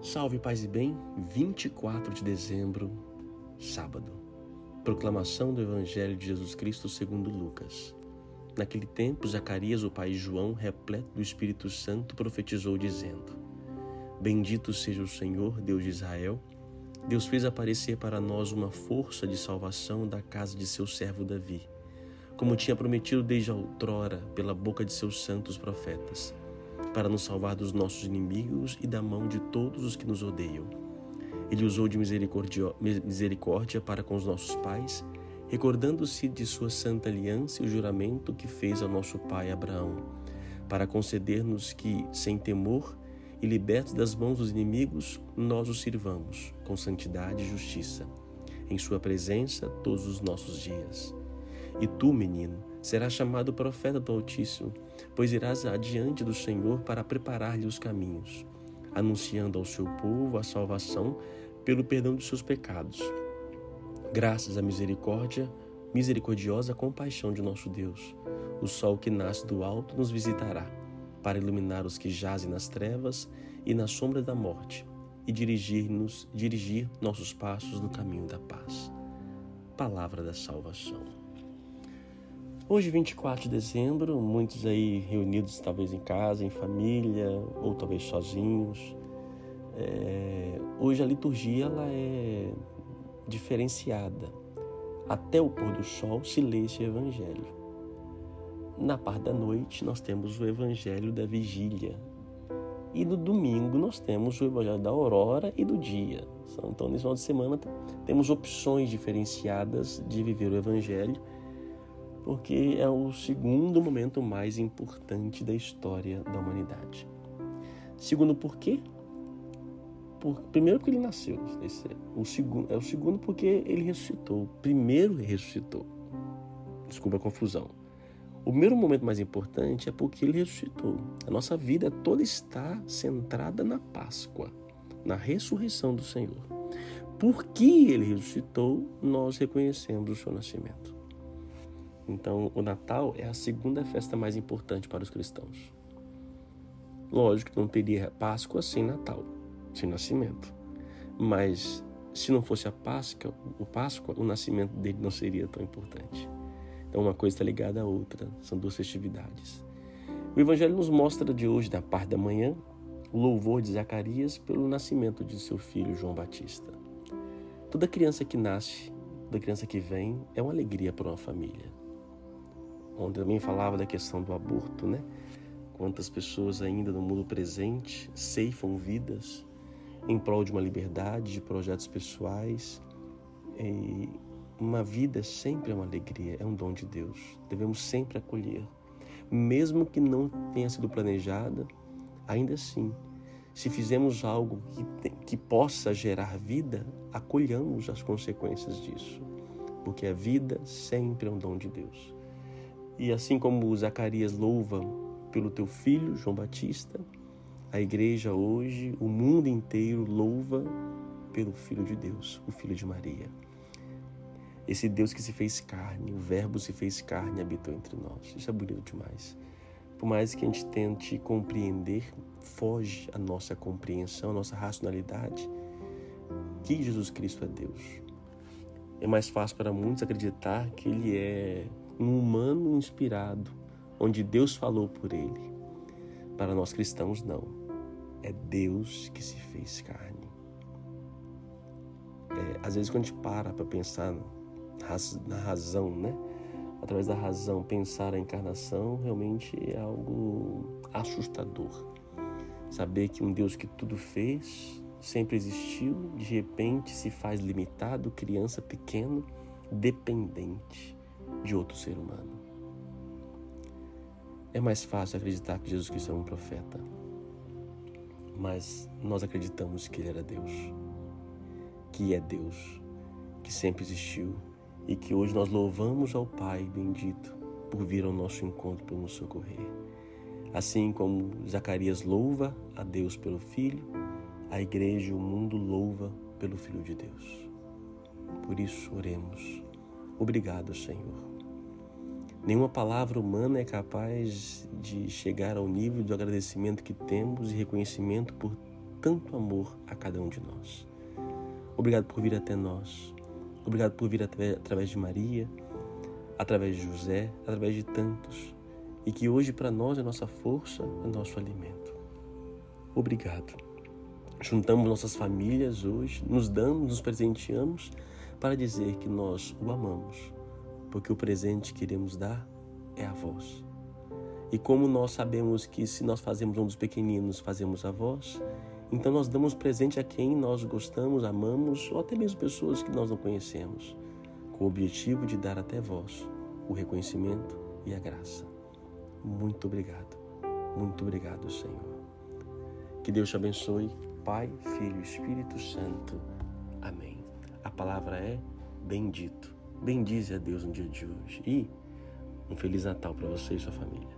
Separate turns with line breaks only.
Salve, paz e bem, 24 de dezembro, sábado. Proclamação do Evangelho de Jesus Cristo segundo Lucas. Naquele tempo, Zacarias, o pai João, repleto do Espírito Santo, profetizou dizendo: Bendito seja o Senhor, Deus de Israel. Deus fez aparecer para nós uma força de salvação da casa de seu servo Davi, como tinha prometido desde outrora pela boca de seus santos profetas para nos salvar dos nossos inimigos e da mão de todos os que nos odeiam. Ele usou de misericórdia para com os nossos pais, recordando-se de sua santa aliança e o juramento que fez ao nosso pai Abraão, para conceder-nos que, sem temor e libertos das mãos dos inimigos, nós o sirvamos com santidade e justiça, em sua presença todos os nossos dias. E tu, menino, serás chamado profeta do Altíssimo, pois irás adiante do Senhor para preparar-lhe os caminhos, anunciando ao seu povo a salvação pelo perdão de seus pecados. Graças à misericórdia, misericordiosa compaixão de nosso Deus, o sol que nasce do alto nos visitará, para iluminar os que jazem nas trevas e na sombra da morte, e dirigir-nos, dirigir nossos passos no caminho da paz. Palavra da salvação. Hoje, 24 de dezembro, muitos aí reunidos talvez em casa, em família, ou talvez sozinhos. É, hoje a liturgia ela é diferenciada. Até o pôr do sol se lê esse evangelho. Na parte da noite nós temos o evangelho da vigília. E no domingo nós temos o evangelho da aurora e do dia. Então, nesse final de semana temos opções diferenciadas de viver o evangelho porque é o segundo momento mais importante da história da humanidade. Segundo, por quê? Por, primeiro, porque ele nasceu. Esse é, o segundo, é o segundo, porque ele ressuscitou. Primeiro, ressuscitou. Desculpa a confusão. O primeiro momento mais importante é porque ele ressuscitou. A nossa vida toda está centrada na Páscoa, na ressurreição do Senhor. Porque ele ressuscitou, nós reconhecemos o seu nascimento. Então, o Natal é a segunda festa mais importante para os cristãos. Lógico que não teria Páscoa sem Natal, sem nascimento. Mas se não fosse a Páscoa, o Páscoa, o nascimento dele não seria tão importante. Então, uma coisa está ligada à outra, são duas festividades. O Evangelho nos mostra de hoje, da parte da manhã, o louvor de Zacarias pelo nascimento de seu filho João Batista. Toda criança que nasce, toda criança que vem, é uma alegria para uma família onde também falava da questão do aborto, né? Quantas pessoas ainda no mundo presente ceifam vidas em prol de uma liberdade, de projetos pessoais. E uma vida sempre é uma alegria, é um dom de Deus. Devemos sempre acolher. Mesmo que não tenha sido planejada, ainda assim, se fizermos algo que, que possa gerar vida, acolhamos as consequências disso. Porque a vida sempre é um dom de Deus. E assim como Zacarias louva pelo teu filho, João Batista, a igreja hoje, o mundo inteiro louva pelo Filho de Deus, o Filho de Maria. Esse Deus que se fez carne, o Verbo se fez carne e habitou entre nós. Isso é bonito demais. Por mais que a gente tente compreender, foge a nossa compreensão, a nossa racionalidade, que Jesus Cristo é Deus. É mais fácil para muitos acreditar que Ele é um humano inspirado, onde Deus falou por ele. Para nós cristãos, não. É Deus que se fez carne. É, às vezes, quando a gente para para pensar na razão, né? Através da razão, pensar a encarnação realmente é algo assustador. Saber que um Deus que tudo fez, sempre existiu, de repente se faz limitado, criança pequeno, dependente de outro ser humano. É mais fácil acreditar que Jesus Cristo é um profeta, mas nós acreditamos que Ele era Deus, que é Deus, que sempre existiu e que hoje nós louvamos ao Pai bendito por vir ao nosso encontro por nos socorrer. Assim como Zacarias louva a Deus pelo Filho, a igreja e o mundo louva pelo Filho de Deus. Por isso, oremos. Obrigado, Senhor Nenhuma palavra humana é capaz de chegar ao nível do agradecimento que temos e reconhecimento por tanto amor a cada um de nós. Obrigado por vir até nós. Obrigado por vir através de Maria, através de José, através de tantos. E que hoje para nós é nossa força, é nosso alimento. Obrigado. Juntamos nossas famílias hoje, nos damos, nos presenteamos para dizer que nós o amamos, porque o presente que queremos dar é a vós. E como nós sabemos que se nós fazemos um dos pequeninos, fazemos a vós, então nós damos presente a quem nós gostamos, amamos, ou até mesmo pessoas que nós não conhecemos, com o objetivo de dar até vós o reconhecimento e a graça. Muito obrigado. Muito obrigado, Senhor. Que Deus te abençoe, Pai, Filho e Espírito Santo. Amém. A palavra é bendito. Bendize a Deus no dia de hoje. E um Feliz Natal para você e sua família.